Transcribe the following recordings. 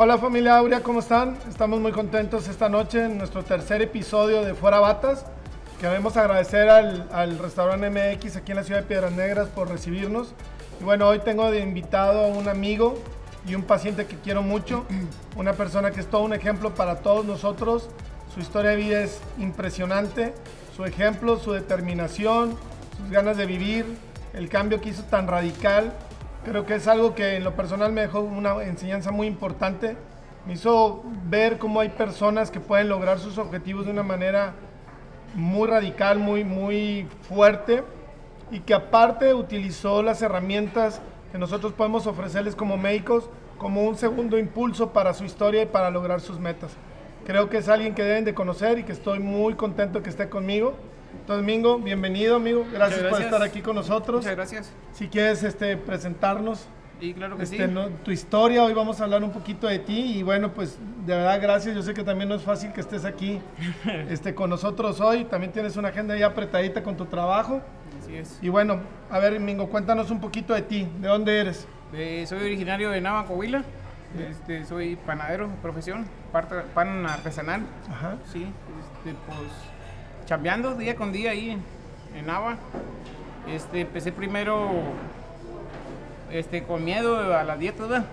Hola familia Aurea, ¿cómo están? Estamos muy contentos esta noche en nuestro tercer episodio de Fuera Batas. Queremos agradecer al, al restaurante MX aquí en la ciudad de Piedras Negras por recibirnos. Y bueno, hoy tengo de invitado a un amigo y un paciente que quiero mucho, una persona que es todo un ejemplo para todos nosotros. Su historia de vida es impresionante, su ejemplo, su determinación, sus ganas de vivir, el cambio que hizo tan radical Creo que es algo que en lo personal me dejó una enseñanza muy importante. Me hizo ver cómo hay personas que pueden lograr sus objetivos de una manera muy radical, muy, muy fuerte y que aparte utilizó las herramientas que nosotros podemos ofrecerles como médicos como un segundo impulso para su historia y para lograr sus metas. Creo que es alguien que deben de conocer y que estoy muy contento que esté conmigo. Domingo, bienvenido, amigo. Gracias, por estar aquí con nosotros. Muchas gracias. Si quieres este, presentarnos. Y claro que este, sí. tu historia, hoy vamos a hablar un poquito de ti y bueno, pues de verdad gracias, yo sé que también no es fácil que estés aquí este, con nosotros hoy, también tienes una agenda ya apretadita con tu trabajo. Así es. Y bueno, a ver, Mingo, cuéntanos un poquito de ti, ¿de dónde eres? soy originario de Nava, Coahuila. Este, soy panadero de profesión, pan artesanal. Ajá. Sí, este, pues chambeando día con día ahí en, Nava. Este, empecé primero este, con miedo a la dieta, ¿verdad?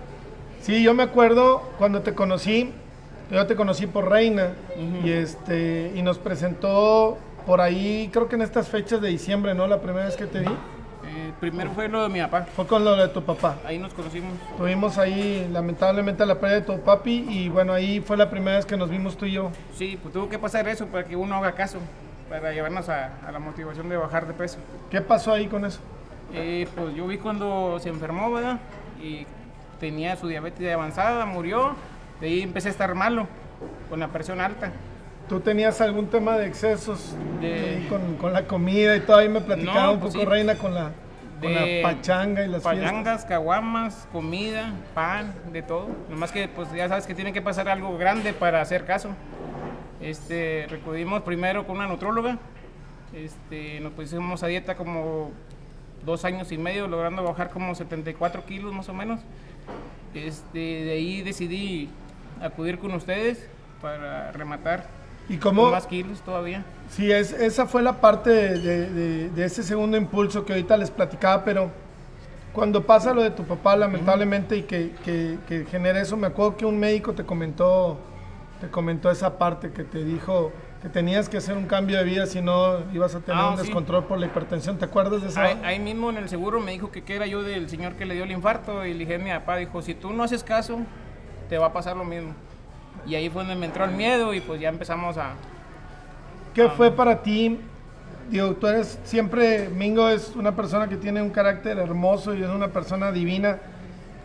Sí, yo me acuerdo cuando te conocí, yo te conocí por Reina y, este, y nos presentó por ahí, creo que en estas fechas de diciembre, ¿no? La primera vez que te vi. Eh, primero fue lo de mi papá. Fue con lo de tu papá. Ahí nos conocimos. Tuvimos ahí, lamentablemente, la pérdida de tu papi y bueno, ahí fue la primera vez que nos vimos tú y yo. Sí, pues tuvo que pasar eso para que uno haga caso, para llevarnos a, a la motivación de bajar de peso. ¿Qué pasó ahí con eso? Eh, pues yo vi cuando se enfermó, ¿verdad? Y tenía su diabetes avanzada, murió. De ahí empecé a estar malo, con la presión alta. ¿Tú tenías algún tema de excesos de... con, con, la comida y todo? Ahí me platicaba no, un pues poco, sí. Reina, con la, con la pachanga y las Pachangas, caguamas, comida, pan, de todo. Nomás que, pues ya sabes que tiene que pasar algo grande para hacer caso. Este, recudimos primero con una nutróloga. Este, nos pusimos a dieta como dos años y medio, logrando bajar como 74 kilos más o menos. Este, de ahí decidí acudir con ustedes para rematar ¿Y cómo? más kilos todavía. Sí, es, esa fue la parte de, de, de, ese segundo impulso que ahorita les platicaba, pero cuando pasa lo de tu papá, lamentablemente, uh -huh. y que, que, que, genera eso, me acuerdo que un médico te comentó, te comentó esa parte, que te dijo que tenías que hacer un cambio de vida, si no ibas a tener Ah, un sí. descontrol por la hipertensión. ¿Te acuerdas de eso? Ahí, ahí mismo en el seguro me dijo que, que era yo del señor que le dio el infarto y le dije a mi papá, dijo, si tú no haces caso, te va a pasar lo mismo. Y ahí fue donde me entró el miedo y pues ya empezamos a... ¿Qué Ah. fue para ti? Digo, tú eres siempre, Mingo es una persona que tiene un carácter hermoso y es una persona divina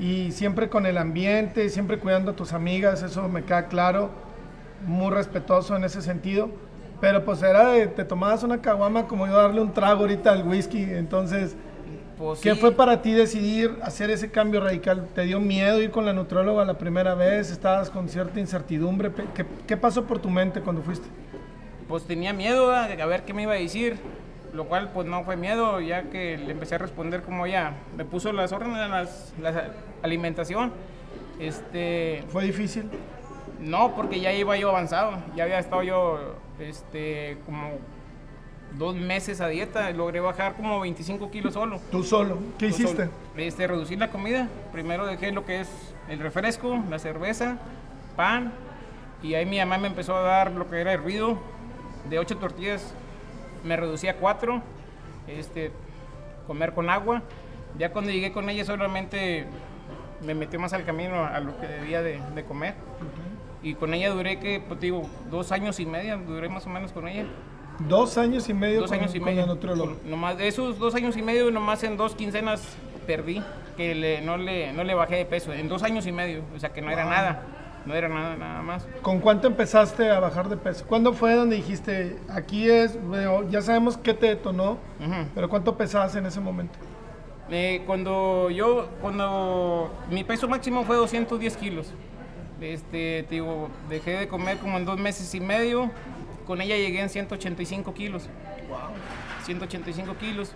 y siempre con el ambiente, siempre cuidando a tus amigas, eso me queda claro, muy respetuoso en ese sentido. Pero pues era de, te tomabas una caguama como yo darle un trago ahorita al whisky, entonces... Pues, ¿Qué sí, fue para ti decidir hacer ese cambio radical? ¿Te dio miedo ir con la nutróloga la primera vez? ¿Estabas con cierta incertidumbre? ¿Qué, qué pasó por tu mente cuando fuiste? Pues tenía miedo a, a ver qué me iba a decir, lo cual pues no fue miedo, ya que le empecé a responder como ya me puso las órdenes de las, la alimentación. Este, ¿Fue difícil? no, porque ya iba yo avanzado, ya había estado yo este, como dos meses a dieta, logré bajar como 25 kilos solo. ¿Tú solo? ¿Qué Yo hiciste? solo. Este, reducir la comida. Primero dejé lo que es el refresco, la cerveza, pan. Y ahí mi mamá me empezó a dar lo que era hervido. De ocho tortillas me reducí a cuatro. Este, comer con agua. Ya cuando llegué con ella solamente me metió más al camino a lo que debía de, de comer. Y con ella duré que, pues digo, dos años y medio, duré más o menos con ella. Dos años y medio Dos con, años y con medio. la nutrióloga. Con- nomás de esos dos años y medio, nomás en dos quincenas perdí, que le- no, le, no le bajé de peso. En dos años y medio, o sea que no era nada, no era nada, nada más. ¿Con cuánto empezaste a bajar de peso? ¿Cuándo fue donde dijiste, aquí es, bueno, ya sabemos qué te detonó, Ujú. pero cuánto pesabas en ese momento? Eh, cuando yo, cuando mi peso máximo fue 210 kilos, este, te digo, dejé de comer como en dos meses y medio, con ella llegué en 185 kilos. 185 kilos.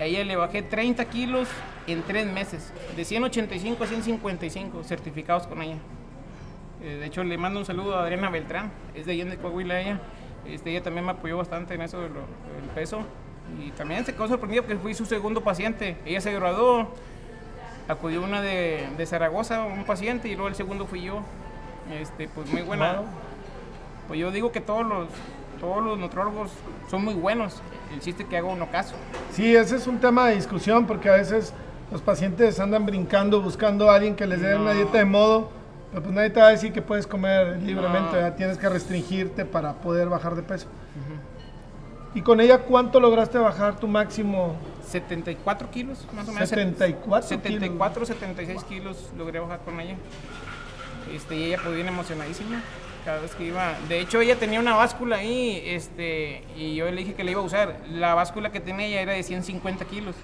A ella le bajé 30 kilos en tres meses, de 185 a 155 certificados con ella. Eh, de hecho, le mando un saludo a Adriana Beltrán, es de Allende, Coahuila ella. Este, ella también me apoyó bastante en eso del peso. Y también se quedó sorprendido porque fui su segundo paciente. Ella se graduó, acudió una de, de Zaragoza, un paciente, y luego el segundo fui yo. Este, pues muy buena. Pues yo digo que todos los, todos los nutrólogos son muy buenos. El chiste que hago uno caso. Sí, ese es un tema de discusión porque a veces los pacientes andan brincando buscando a alguien que les dé una dieta de modo, pero pues nadie te va a decir que puedes comer libremente, tienes que restringirte para poder bajar de peso. ¿Y con ella cuánto lograste bajar tu máximo? 74 kilos, más o menos. 74 74, 76 kilos logré bajar con ella. Este, y ella pues bien emocionadísima cada vez que iba. De hecho, ella tenía una báscula ahí, este, y yo le dije que la iba a usar. La báscula que tenía ella era de 150 kilos.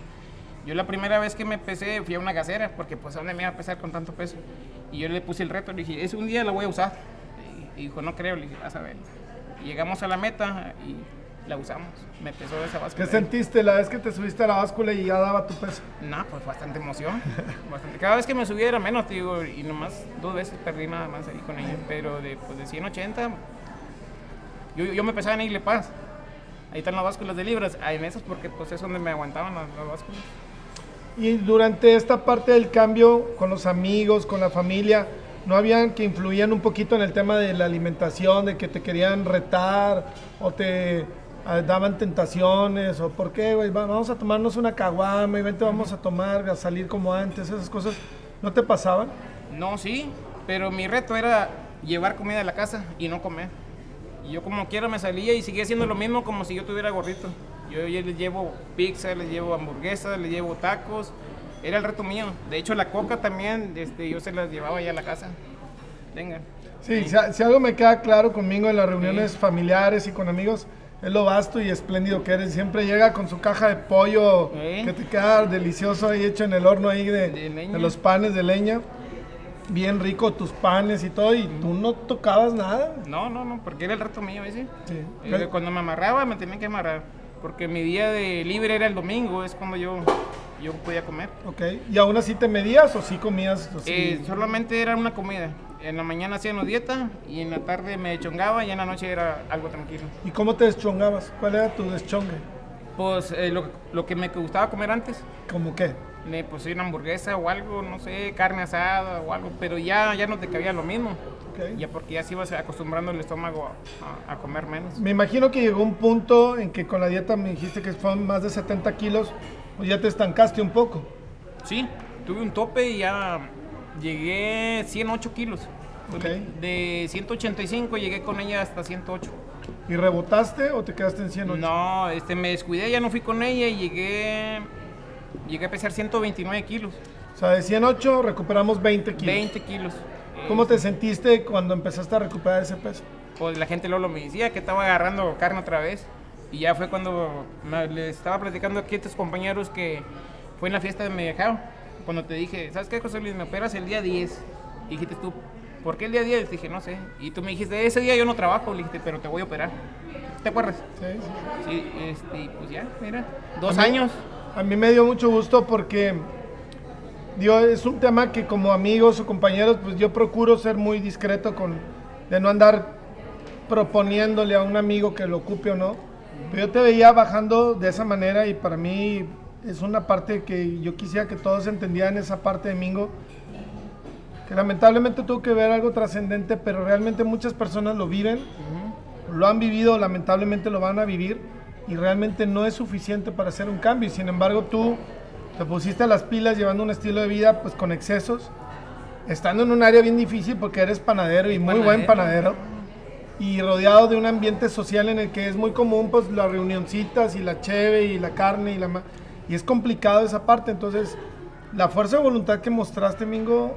Yo la primera vez que me pesé fui a una gasera, porque pues a dónde me iba a pesar con tanto peso. Y yo le puse el reto, le dije, es un día la voy a usar. Y dijo, no creo, le dije, a saber. llegamos a la meta y la usamos. Me pesó esa báscula. ¿Qué sentiste la vez que te subiste a la báscula y ya daba tu peso? No, pues bastante emoción. bastante. Cada vez que me subía era menos, digo, y nomás dos veces perdí nada más ahí con ella. Pero de, pues, de 180, yo, yo me pesaba en Igle Paz. Ahí están las básculas de libras. Hay mesas porque pues es donde me aguantaban las, las básculas. Y durante esta parte del cambio con los amigos, con la familia, ¿no habían que influían un poquito en el tema de la alimentación, de que te querían retar o te daban tentaciones o por qué, güey, vamos a tomarnos una caguama y vente, vamos a tomar, a salir como antes, esas cosas, ¿no te pasaban? No, sí, pero mi reto era llevar comida a la casa y no comer. Y yo como quiera me salía y seguía haciendo lo mismo como si yo tuviera gordito. Yo, yo les llevo pizza, les llevo hamburguesas, les llevo tacos. Era el reto mío. De hecho, la coca también, este, yo se las llevaba ya a la casa. Venga. Sí, Si, algo me queda claro conmigo en las reuniones familiares y con amigos, es lo vasto y espléndido que eres. Siempre llega con su caja de pollo que te queda delicioso ahí hecho en el horno ahí de, de, los panes de leña. Bien rico tus panes y todo, y tú no tocabas nada. No, no, no, porque era el reto mío, ¿sí? sí. Eh, cuando me amarraba, me tenía que amarrar. Porque mi día de libre era el domingo, es cuando yo, yo podía comer. Ok, ¿y aún así te medías o sí comías? Eh, solamente era una comida en la mañana hacíamos dieta y en la tarde me deschongaba y en la noche era algo tranquilo. ¿Y cómo te deschongabas? ¿Cuál era tu deschongue? Pues eh, lo, que me gustaba comer antes. ¿Cómo qué? Me puse una hamburguesa o algo, no sé, carne asada o algo, pero ya, ya no te cabía lo mismo. Ya porque ya se ibas acostumbrando el estómago a, comer menos. Me imagino que llegó un punto en que con la dieta me dijiste que fueron más de 70 kilos, pues ya te estancaste un poco. Sí, tuve un tope y ya Llegué 108 kilos. De 185 llegué con ella hasta 108. ¿Y rebotaste o te quedaste en 108? No, este, me descuidé, ya no fui con ella y llegué, llegué a pesar 129 kilos. O sea, de 108 recuperamos 20 kilos. 20 kilos. ¿Cómo te sentiste cuando empezaste a recuperar ese peso? Pues la gente luego me decía que estaba agarrando carne otra vez. Y ya fue cuando le estaba platicando aquí a estos compañeros que fue en la fiesta de Medellao cuando te dije, ¿sabes qué, José Luis? Me operas el día 10. Y dijiste tú, ¿por qué el día 10? Te dije, no sé. Y tú me dijiste, ese día yo no trabajo. Le dijiste, pero te voy a operar. ¿Te acuerdas? Sí, sí. Sí, este, pues ya, mira, dos años. A mí me dio mucho gusto porque digo, es un tema que como amigos o compañeros, pues yo procuro ser muy discreto con, de no andar proponiéndole a un amigo que lo ocupe o no. Pero yo te veía bajando de esa manera y para mí es una parte que yo quisiera que todos entendieran esa parte de Mingo, que lamentablemente tuvo que ver algo trascendente, pero realmente muchas personas lo viven, lo han vivido, lamentablemente lo van a vivir, y realmente no es suficiente para hacer un cambio. Sin embargo tú te pusiste a las pilas llevando un estilo de vida pues con excesos, estando en un área bien difícil porque eres panadero y muy buen panadero y rodeado de un ambiente social en el que es muy común pues las reunioncitas y la cheve y la carne y la y es complicado esa parte, entonces la fuerza de voluntad que mostraste, Mingo,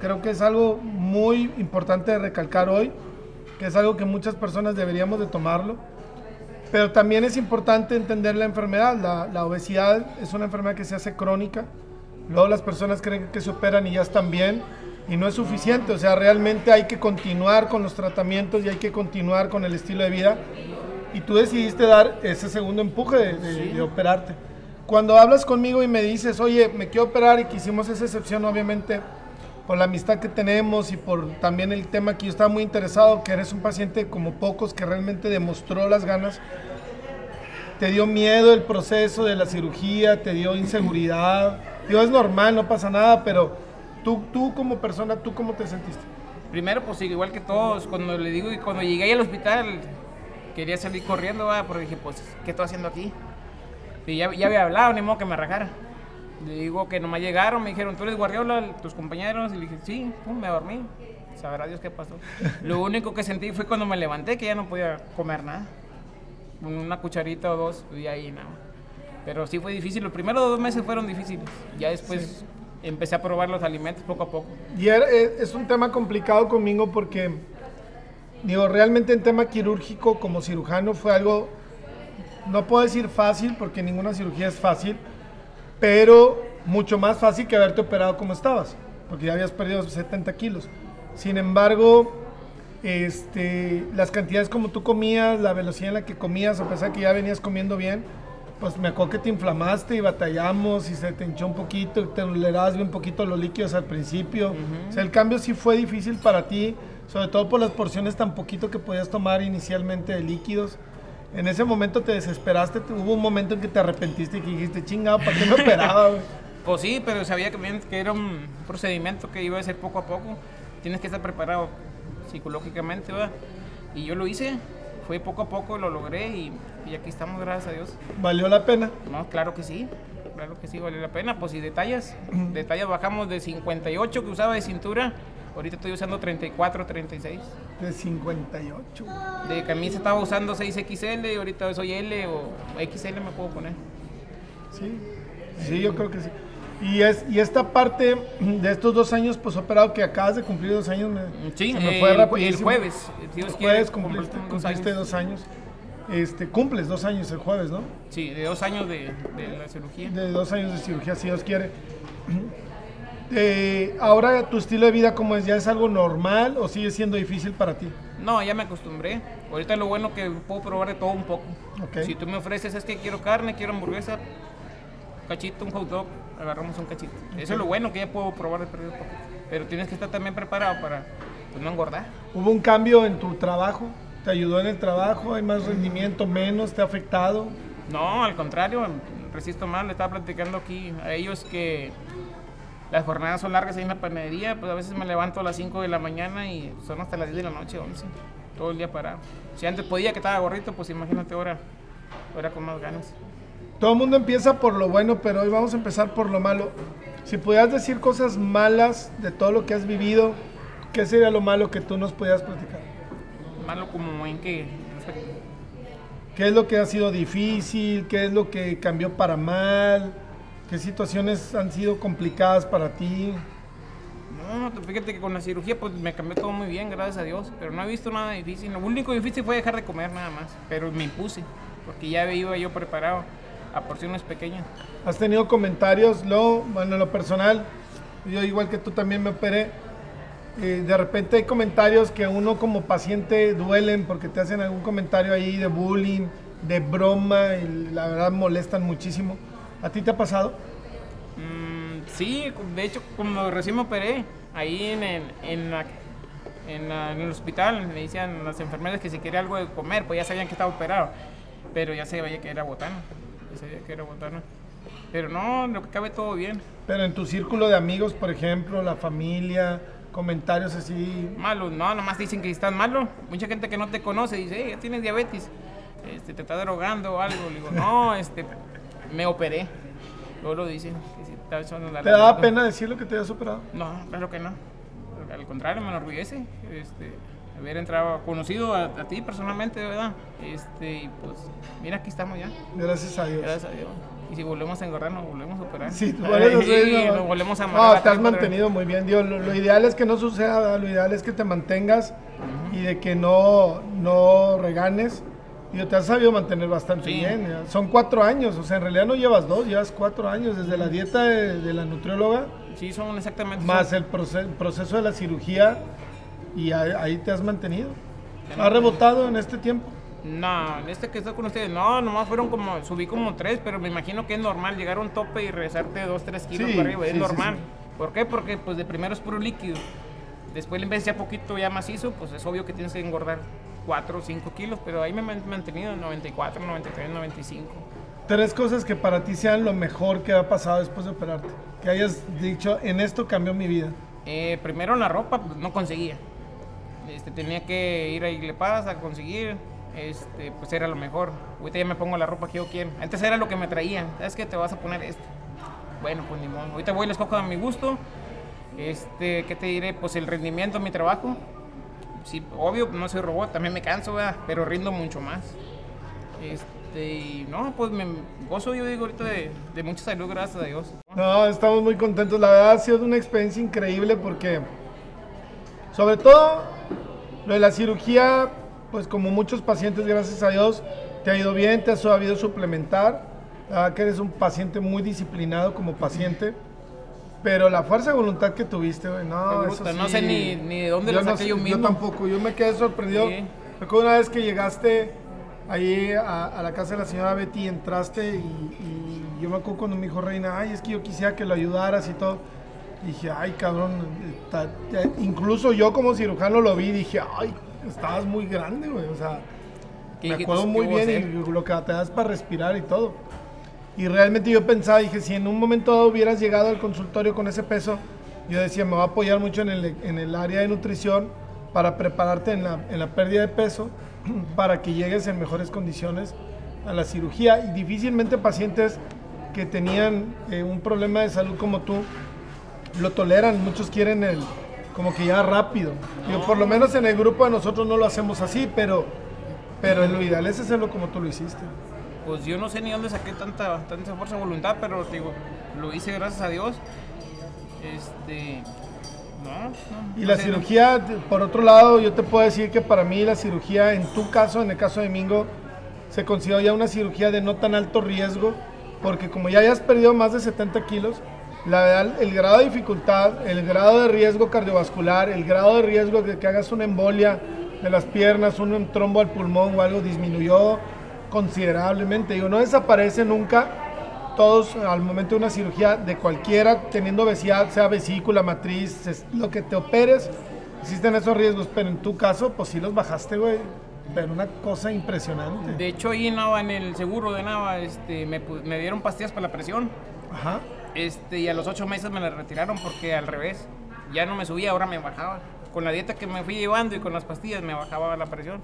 creo que es algo muy importante de recalcar hoy, que es algo que muchas personas deberíamos de tomarlo. Pero también es importante entender la enfermedad. La, la, obesidad es una enfermedad que se hace crónica. Luego las personas creen que se operan y ya están bien. Y no es suficiente. O sea, realmente hay que continuar con los tratamientos y hay que continuar con el estilo de vida. Y tú decidiste dar ese segundo empuje de, de operarte cuando hablas conmigo y me dices, oye, me quiero operar y que hicimos esa excepción, obviamente, por la amistad que tenemos y por también el tema que yo estaba muy interesado, que eres un paciente como pocos que realmente demostró las ganas. ¿Te dio miedo el proceso de la cirugía? ¿Te dio inseguridad? Digo, es normal, no pasa nada, pero tú, tú como persona, ¿tú cómo te sentiste? Primero, pues igual que todos, cuando le digo, y cuando llegué al hospital, quería salir corriendo, porque dije, pues, ¿qué estoy haciendo aquí? Y ya, ya había hablado, ni modo que me rajara. Le digo que nomás llegaron, me dijeron, ¿tú eres Guardiola, tus compañeros? Y le dije, sí, pum, me dormí. Sabrá Dios qué pasó. Lo único que sentí fue cuando me levanté, que ya no podía comer nada. Una cucharita o dos, y ahí nada. Pero sí fue difícil. Los primeros dos meses fueron difíciles. Ya después empecé a probar los alimentos poco a poco. Y es es un tema complicado conmigo porque, digo, realmente en tema quirúrgico como cirujano fue algo, no puedo decir fácil porque ninguna cirugía es fácil, pero mucho más fácil que haberte operado como estabas, porque ya habías perdido 70 kilos. Sin embargo, este, las cantidades como tú comías, la velocidad en la que comías, a pesar de que ya venías comiendo bien, pues me acuerdo que te inflamaste y batallamos y se te hinchó un poquito, y te tolerabas bien poquito los líquidos al principio. O sea, el cambio sí fue difícil para ti, sobre todo por las porciones tan poquito que podías tomar inicialmente de líquidos. En ese momento te desesperaste, te- hubo un momento en que te arrepentiste y que dijiste, chingado, ¿para qué me operaba, güey? Pues sí, pero sabía que, que era un procedimiento que iba a ser poco a poco. Tienes que estar preparado psicológicamente, ¿verdad? Y yo lo hice, fue poco a poco, lo logré y, y aquí estamos, gracias a Dios. ¿Valió la pena? No, claro que sí, claro que sí, vale la pena. Pues si detalles, detalles bajamos de 58 que usaba de cintura, ahorita estoy usando 34, 36. De 58. De camisa estaba usando 6XL y ahorita soy L o XL me puedo poner. Sí, sí, yo creo que sí. Y, es, y esta parte de estos dos años, pues operado que acabas de cumplir dos años, me, Sí, se me el, fue el rapidísimo. jueves. Dios El jueves cumpliste, dos cumpliste años. dos años. Este, cumples dos años el jueves, ¿no? Sí, de dos años de, de la cirugía. De dos años de cirugía, si Dios quiere. Eh, ahora tu estilo de vida, ¿cómo es? ¿Ya es algo normal o sigue siendo difícil para ti? No, ya me acostumbré. Ahorita lo bueno que puedo probar de todo un poco. Ok. Si tú me ofreces, es que quiero carne, quiero hamburguesa, cachito, un hot dog, agarramos un cachito. Eso es lo bueno que ya puedo probar de perdido poco. Pero tienes que estar también preparado para pues, no engordar. ¿Hubo un cambio en tu trabajo? ¿Te ayudó en el trabajo? ¿Hay más rendimiento, menos? ¿Te ha afectado? No, al contrario, resisto más. Le estaba platicando aquí a ellos que las jornadas son largas ahí en la panadería. Pues a veces me levanto a las 5 de la mañana y son hasta las 10 de la noche, 11. Todo el día parado. Si antes podía que estaba gorrito, pues imagínate ahora, ahora con más ganas. Todo el mundo empieza por lo bueno, pero hoy vamos a empezar por lo malo. Si pudieras decir cosas malas de todo lo que has vivido, ¿qué sería lo malo que tú nos pudieras platicar? Malo como en que ¿Qué es lo que ha sido difícil? ¿Qué es lo que cambió para mal? ¿Qué situaciones han sido complicadas para ti? No, te- fíjate que con la cirugía pues me cambió todo muy bien, gracias a Dios. Pero no he visto nada difícil. Lo único difícil fue dejar de comer nada más. Pero me impuse, porque ya iba yo preparado a porciones pequeñas. ¿Has tenido comentarios? Lo, bueno, en lo personal, yo igual que tú también me operé. eh, de repente hay comentarios que uno como paciente duelen porque te hacen algún comentario ahí de bullying, de broma, y la verdad molestan muchísimo. ¿A ti te ha pasado? Mm, sí, de hecho, cuando recién me operé, ahí en, el- en, la- en la- en el hospital, me decían las enfermeras que si quería algo de comer, pues ya sabían que estaba operado. Pero ya se veía que era botana. Ya sabía que era botana. Pero no, lo que cabe todo bien. Pero en tu círculo de amigos, por ejemplo, la familia, comentarios así. Malo, no, nomás dicen que estás malo. Mucha gente que no te conoce dice, hey, ya tienes diabetes, este, te estás drogando o algo. Le digo, no, este, me operé. Luego lo dicen. que si estaba echando la ¿Te daba pena decir lo que te habías operado? No, claro que no. Al contrario, me enorgullece este, haber entrado, conocido a, a ti personalmente, de verdad. Este, y pues, mira, aquí estamos ya, Gracias a Dios. gracias a Dios. Y si volvemos a engordar, nos volvemos a operar. Sí, tú a Sí, hacer- nos volvemos a No, te has mantenido muy bien, Dios. Lo, lo ideal es que no suceda, ¿verdad? lo ideal es que te mantengas y de que no, no reganes. Y te has sabido mantener bastante Sí. bien. ya. Son cuatro años, o sea, en realidad no llevas dos, llevas cuatro años desde la dieta de, de la nutrióloga, Sí, son exactamente. más son- el proce- proceso de la cirugía y ahí, ahí te has mantenido. ¿Has rebotado en este tiempo? No, este que estoy con ustedes, no, nomás fueron como, subí como tres, pero me imagino que es normal llegar a un tope y regresarte dos, tres kilos Sí, para arriba, sí, es normal. ¿Por qué? Porque pues de primero es puro líquido. Después le empecé a poquito ya macizo, pues es obvio que tienes que engordar 4 o 5 kilos, pero ahí me he mantenido en 94, 93, 95. Tres cosas que para ti sean lo mejor que ha pasado después de operarte. Que hayas dicho, en esto cambió mi vida. Eh, primero la ropa, pues no conseguía. Este, tenía que ir a Iglepaz a conseguir, este, pues era lo mejor. Ahorita ya me pongo la ropa que yo quiero. Antes era lo que me traían. ¿Sabes qué? Te vas a poner esto. Bueno, pues ni modo. Ahorita voy y les cojo a mi gusto. Este, ¿qué te diré? Pues el rendimiento de mi trabajo. Sí, obvio, no soy robot, también me canso, ¿verdad? pero rindo mucho más. Este, y no, pues me gozo, yo digo ahorita de, de mucha salud, gracias a Dios. No, estamos muy contentos. La verdad ha sido una experiencia increíble porque, sobre todo, lo de la cirugía, pues como muchos pacientes, gracias a Dios, te ha ido bien, te has sabido suplementar. La verdad que eres un paciente muy disciplinado como paciente. Pero la fuerza de voluntad que tuviste, güey, no, eso sí. no sé ni, ni de dónde yo lo no saqué yo mismo. tampoco, yo me quedé sorprendido. Sí. Recuerdo una vez que llegaste ahí a, a la casa de la señora Betty, entraste y, y yo me acuerdo cuando me dijo Reina, ay, es que yo quisiera que lo ayudaras y todo. Dije, ay, cabrón, incluso yo como cirujano lo vi, dije, ay, estabas muy grande, güey, o sea, ¿Qué- me acuerdo muy bien y lo que te das para respirar y todo. Y realmente yo pensaba, dije, si en un momento dado hubieras llegado al consultorio con ese peso, yo decía, me va a apoyar mucho en el, en el área de nutrición para prepararte en la, en la pérdida de peso, para que llegues en mejores condiciones a la cirugía. Y difícilmente pacientes que tenían eh, un problema de salud como tú lo toleran, muchos quieren el como que ya rápido. Digo, por lo menos en el grupo de nosotros no lo hacemos así, pero, pero lo ideal es hacerlo como tú lo hiciste. Pues yo no sé ni dónde saqué tanta, tanta fuerza de voluntad, pero te digo, lo hice gracias a Dios. Este. No, no, Y la sé, cirugía, por otro lado, yo te puedo decir que para mí la cirugía, en tu caso, en el caso de Mingo, se considera ya una cirugía de no tan alto riesgo, porque como ya hayas perdido más de 70 kilos, la verdad, el grado de dificultad, el grado de riesgo cardiovascular, el grado de riesgo de que hagas una embolia de las piernas, un trombo al pulmón o algo disminuyó considerablemente. Digo, no desaparece nunca, todos al momento de una cirugía de cualquiera teniendo obesidad, sea vesícula, matriz, es- lo que te operes, existen esos riesgos, pero en tu caso, pues sí los bajaste, güey. Pero una cosa impresionante. De hecho, ahí en Nava, en el seguro de Nava, este, me, me dieron pastillas para la presión. Ajá. Este, y a los ocho meses me la retiraron porque al revés, ya no me subía, ahora me bajaba. Con la dieta que me fui llevando y con las pastillas me bajaba la presión.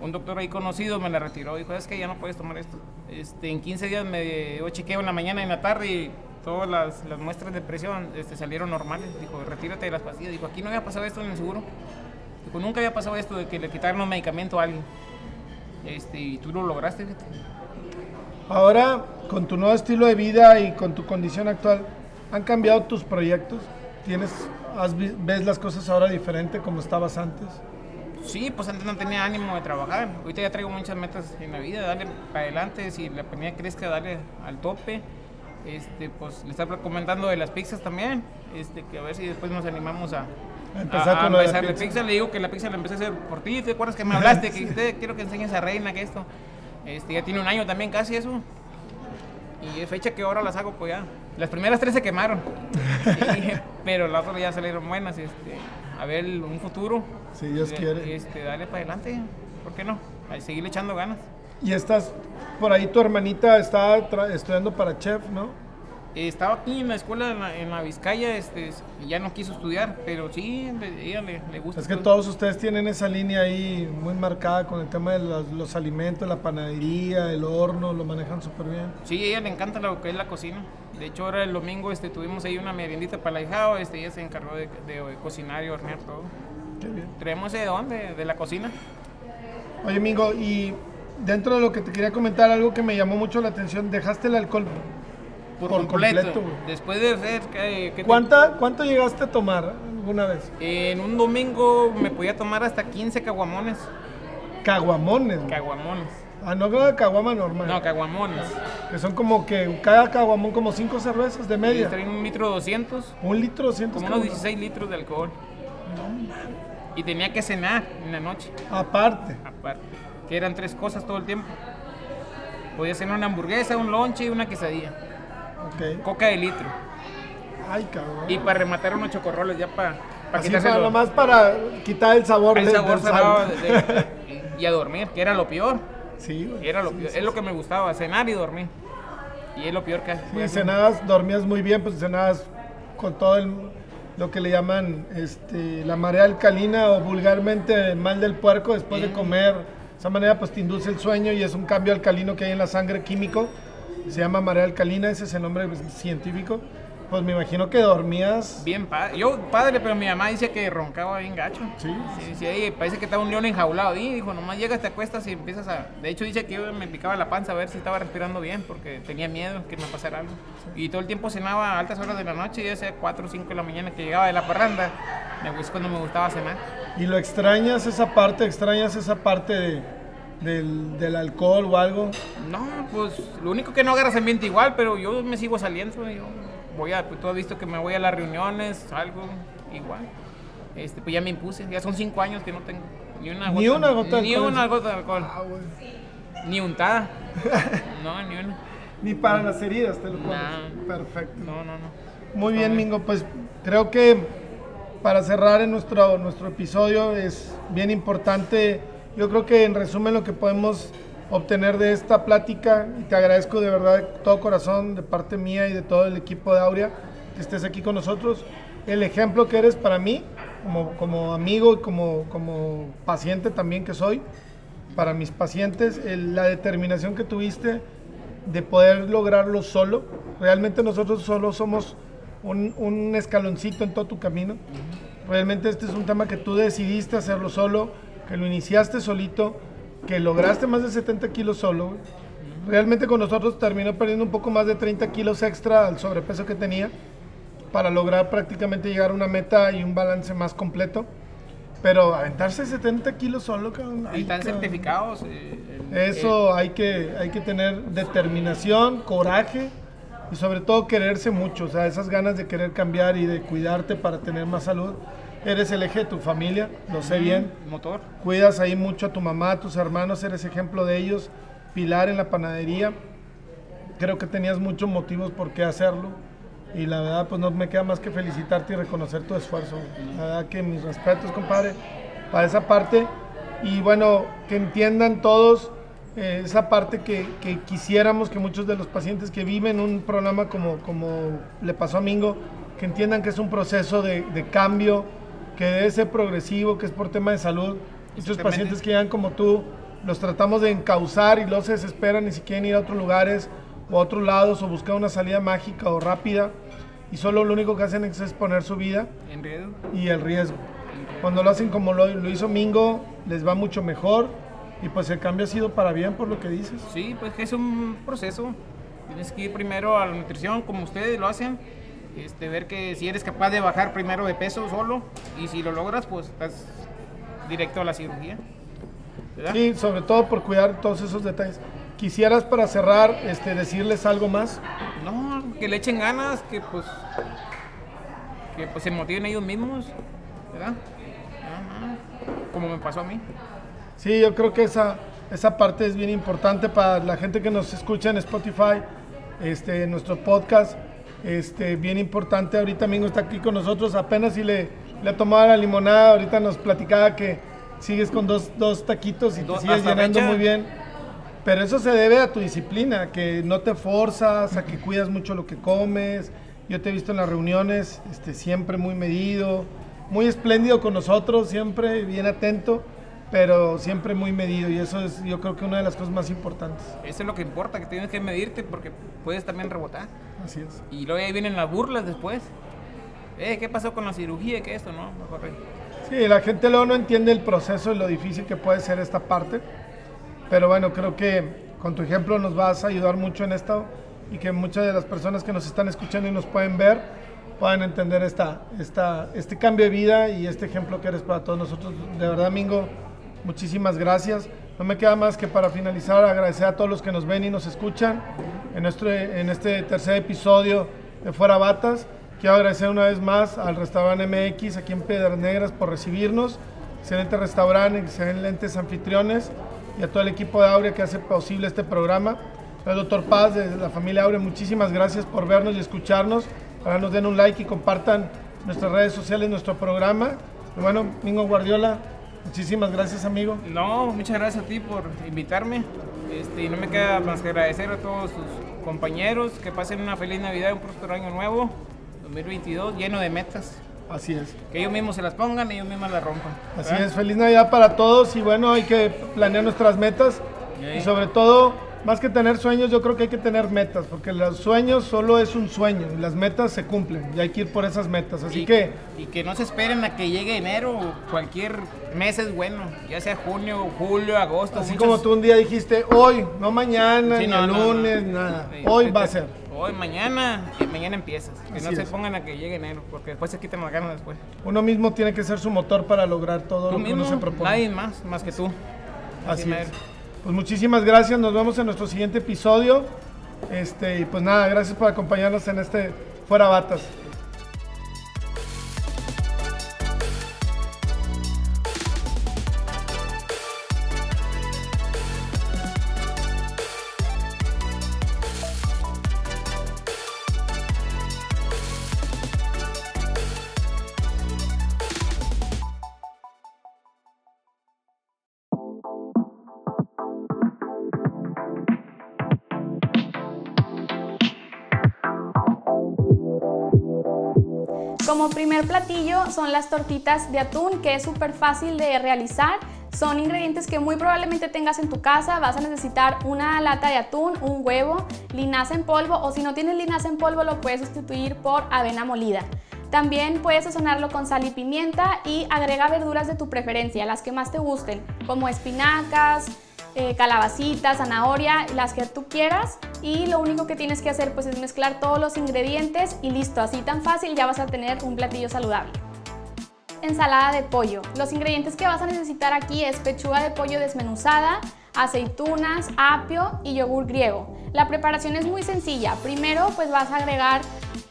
Un doctor ahí conocido me la retiró, dijo, es que ya no puedes tomar esto. Este, en 15 días me dio chequeo en la mañana y en la tarde y todas las, las muestras de presión este, salieron normales. Dijo, retírate de las pastillas. Dijo, aquí no había pasado esto en el seguro. Dijo, nunca había pasado esto de que le quitaran un medicamento a alguien. Este, y tú lo lograste. Ahora, con tu nuevo estilo de vida y con tu condición actual, ¿han cambiado tus proyectos? ¿Tienes, has ¿Ves las cosas ahora diferente como estabas antes? Sí, pues antes no tenía ánimo de trabajar. Ahorita ya traigo muchas metas en la vida, darle para adelante, si la pandemia crezca, darle al tope. Este, pues le estaba comentando de las pizzas también, este, que a ver si después nos animamos a, empezar a- a con de la empezar pizza. pizza. Le digo que la pizza la empecé a hacer por ti, ¿te acuerdas que me hablaste? Que dijiste, quiero que enseñes a Reina que esto. Este, ya tiene un año también casi eso. Y es fecha que ahora las hago, pues ya. Las primeras tres se quemaron. Pero las otras ya salieron buenas. Este, a ver un futuro. Si Dios Eh, quiere. Este, dale para adelante. ¿Por qué no? A seguirle echando ganas. Y estás, por ahí tu hermanita está estudiando para chef, ¿no? Estaba aquí en la escuela en la, en la Vizcaya este, y ya no quiso estudiar, pero sí, le- ella le, le gusta. Es que todos ustedes tienen esa línea ahí muy marcada con el tema de los, los alimentos, la panadería, el horno, lo manejan súper bien. Sí, a ella le encanta lo que es la cocina. De hecho, ahora el domingo este, tuvimos ahí una meriendita para la hijao, este, ella se encargó de, de cocinar y hornear todo. Qué bien. ¿Traemos de dónde? De la cocina. Oye, Mingo, y dentro de lo que te quería comentar, algo que me llamó mucho la atención, dejaste el alcohol. Por, Por completo. completo. Después de hacer... ¿qué- qué te- ¿Cuánta, ¿Cuánto llegaste a tomar alguna vez? En un domingo me podía tomar hasta 15 caguamones. Caguamones. Caguamones. Ah, no cada caguama normal. No, caguamones. que son como que cada caguamón como cinco cervezas de Y media. traen un litro 200, Un litro, cientos como unos 16 litros de alcohol. Y tenía que cenar en la noche, Aparte. aparte. Que eran tres cosas todo el tiempo. Podía cenar una hamburguesa, un lonche y una quesadilla. Ok. Coca de litro. Ay, cabrón. Y para rematar unos chocorroles ya para, quitarse para, nomás para quitar el sabor, el de- sabor del de- de- y a dormir, que era lo peor. Sí, güey. Era lo Sí, peor. sí, es lo que me gustaba, cenar y dormir. Y es lo peor que hacer. cenabas, dormías muy bien, pues cenabas con todo el, lo que le llaman este, la marea alcalina o vulgarmente el mal del puerco después de comer. De esa manera pues te induce el sueño y es un cambio alcalino que hay en la sangre químico. Se llama marea alcalina, ese es el nombre científico. Pues me imagino que dormías... Bien padre. Yo padre, pero mi mamá dice que roncaba bien gacho. Sí. Sí, dice, "Ey, parece que estaba un león enjaulado. Y dijo, nomás llegas, te acuestas y empiezas a... De hecho dice que yo me picaba la panza a ver si estaba respirando bien porque tenía miedo que me pasara algo. Y todo el tiempo cenaba a altas horas de la noche, ya sea 4 o 5 de la mañana que llegaba de la parranda. Me es cuando me gustaba cenar. ¿Y lo extrañas esa parte? ¿Extrañas esa parte de- del, del alcohol o algo? No, pues lo único que no agarras ambiente igual, pero yo me sigo saliendo. Yo voy a, pues, tú has visto que me voy a las reuniones, salgo igual. Este, pues ya me impuse, ya son cinco años que no tengo ni una gota, Ni una gota de ni alcohol. una gota de alcohol, Ah, ni untada. No, ni una. Ni para las heridas te lo pones. Nah. Perfecto. No, no, no. Muy bien, Mingo. Pues creo que para cerrar en nuestro, nuestro episodio es bien importante. Yo creo que en resumen lo que podemos obtener de esta plática, y te agradezco de verdad de todo corazón, de parte mía y de todo el equipo de Aurea, que estés aquí con nosotros. El ejemplo que eres para mí, como, como amigo y como, como paciente también que soy, para mis pacientes, el- la determinación que tuviste de poder lograrlo solo. Realmente nosotros solo somos un, un escaloncito en todo tu camino. Realmente este es un tema que tú decidiste hacerlo solo, que lo iniciaste solito, que lograste más de 70 kilos solo. güey. Realmente con nosotros terminó perdiendo un poco más de 30 kilos extra al sobrepeso que tenía para lograr prácticamente llegar a una meta y un balance más completo. Pero aventarse 70 kilos solo, cabrón. Ay, están cabrón. certificados. eh, Eso hay que, hay que tener determinación, coraje y sobre todo quererse mucho, o sea, esas ganas de querer cambiar y de cuidarte para tener más salud. Eres el eje de tu familia, lo sé bien. motor. Cuidas ahí mucho a tu mamá, a tus hermanos, eres ejemplo de ellos. Pilar en la panadería. Creo que tenías muchos motivos por qué hacerlo. Y la verdad, pues no me queda más que felicitarte y reconocer tu esfuerzo. La verdad que mis respetos, compadre, para esa parte. Y bueno, que entiendan todos eh, esa parte que, que quisiéramos que muchos de los pacientes que viven un programa como, como le pasó a Mingo, que entiendan que es un proceso de, de cambio, que debe ser progresivo, que es por tema de salud. Muchos pacientes que llegan como tú, los tratamos de encauzar y luego se desesperan y si quieren ir a otros lugares o a otros lados o buscar una salida mágica o rápida y solo lo único que hacen es exponer su vida En riesgo. y el riesgo. Cuando lo hacen como lo, lo hizo Mingo, les va mucho mejor y pues el cambio ha sido para bien por lo que dices. Sí, pues que es un proceso. Tienes que ir primero a la nutrición, como ustedes lo hacen. Este, ver que si eres capaz de bajar primero de peso solo y si lo logras, pues estás directo a la cirugía. ¿verdad? Sí, sobre todo por cuidar todos esos detalles. Quisieras para cerrar este, decirles algo más. No, que le echen ganas, que pues que pues se motiven ellos mismos, ¿verdad? Ajá. Como me pasó a mí. Sí, yo creo que esa, esa parte es bien importante para la gente que nos escucha en Spotify, este, en nuestro podcast. Este, bien importante, ahorita Mingo está aquí con nosotros, apenas si le, le ha tomado la limonada, ahorita nos platicaba que sigues con dos, dos taquitos y te sigues llenando fecha. muy bien. Pero eso se debe a tu disciplina, que no te forzas, a que cuidas mucho lo que comes. Yo te he visto en las reuniones, este, siempre muy medido, muy espléndido con nosotros, siempre bien atento, pero siempre muy medido. Y eso es, yo creo que una de las cosas más importantes. Eso es lo que importa, que tienes que medirte porque puedes también rebotar. Así es. Y luego ahí vienen las burlas después. Eh, ¿qué pasó con la cirugía? ¿Qué esto? No, mejor re- Sí, la gente luego no entiende el proceso y lo difícil que puede ser esta parte. Pero bueno, creo que con tu ejemplo nos vas a ayudar mucho en esto y que muchas de las personas que nos están escuchando y nos pueden ver puedan entender esta, esta, este cambio de vida y este ejemplo que eres para todos nosotros. De verdad, Mingo, muchísimas gracias. No me queda más que para finalizar agradecer a todos los que nos ven y nos escuchan en, nuestro, en este tercer episodio de Fuera Batas. Quiero agradecer una vez más al restaurante MX aquí en Piedras Negras por recibirnos. Excelente restaurante, excelentes anfitriones y a todo el equipo de Aurea que hace posible este programa. Al doctor Paz de la familia Aurea, muchísimas gracias por vernos y escucharnos. Ahora nos den un like y compartan nuestras redes sociales, nuestro programa. Y bueno, Mingo Guardiola, muchísimas gracias amigo. No, muchas gracias a ti por invitarme. Este, y no me queda más que agradecer a todos sus compañeros, que pasen una feliz Navidad y un próspero año nuevo, 2022, lleno de metas. Así es. Que ellos mismos se las pongan y ellos mismos las rompan. Así es, feliz Navidad para todos y bueno, hay que planear nuestras metas y sobre todo más que tener sueños, yo creo que hay que tener metas, porque los sueños solo es un sueño y las metas se cumplen y hay que ir por esas metas. Así que. Y que no se esperen a que llegue enero, cualquier mes es bueno, ya sea junio, julio, agosto. Así como tú un día dijiste, hoy, no mañana, ni el lunes, nada. hoy va a ser. Hoy, mañana, y mañana empiezas. Que no se pongan a que llegue enero, porque después se quitan las ganas después. Uno mismo tiene que ser su motor para lograr todo lo que uno se propone. Nadie más, más que tú. Así, es. Pues muchísimas gracias, nos vemos en nuestro siguiente episodio. Este, y pues nada, gracias por acompañarnos en este Fuera Batas. Como primer platillo son las tortitas de atún, que es súper fácil de realizar. Son ingredientes que muy probablemente tengas en tu casa. Vas a necesitar una lata de atún, un huevo, linaza en polvo o si no tienes linaza en polvo lo puedes sustituir por avena molida. También puedes sazonarlo con sal y pimienta y agrega verduras de tu preferencia, las que más te gusten, como espinacas, eh, calabacita, zanahoria, las que tú quieras y lo único que tienes que hacer pues es mezclar todos los ingredientes y listo, así tan fácil ya vas a tener un platillo saludable. Ensalada de pollo. Los ingredientes que vas a necesitar aquí es pechuga de pollo desmenuzada, aceitunas, apio y yogur griego. La preparación es muy sencilla. Primero pues vas a agregar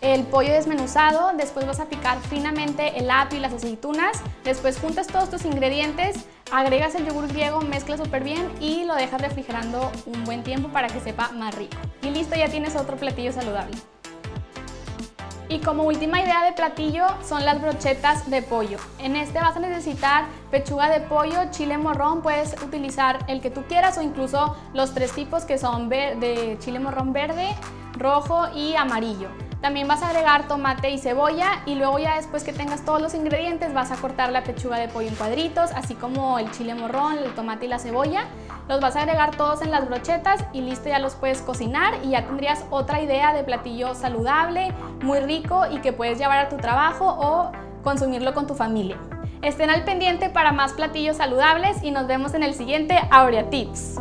el pollo desmenuzado, después vas a picar finamente el apio y las aceitunas, después juntas todos tus ingredientes, agregas el yogur griego, mezclas súper bien y lo dejas refrigerando un buen tiempo para que sepa más rico. Y listo, ya tienes otro platillo saludable. Y como última idea de platillo son las brochetas de pollo. En este vas a necesitar pechuga de pollo, chile morrón, puedes utilizar el que tú quieras o incluso los tres tipos que son de chile morrón verde, rojo y amarillo. También vas a agregar tomate y cebolla y luego ya después que tengas todos los ingredientes vas a cortar la pechuga de pollo en cuadritos, así como el chile morrón, el tomate y la cebolla. Los vas a agregar todos en las brochetas y listo, ya los puedes cocinar y ya tendrías otra idea de platillo saludable, muy rico y que puedes llevar a tu trabajo o consumirlo con tu familia. Estén al pendiente para más platillos saludables y nos vemos en el siguiente Aurea Tips.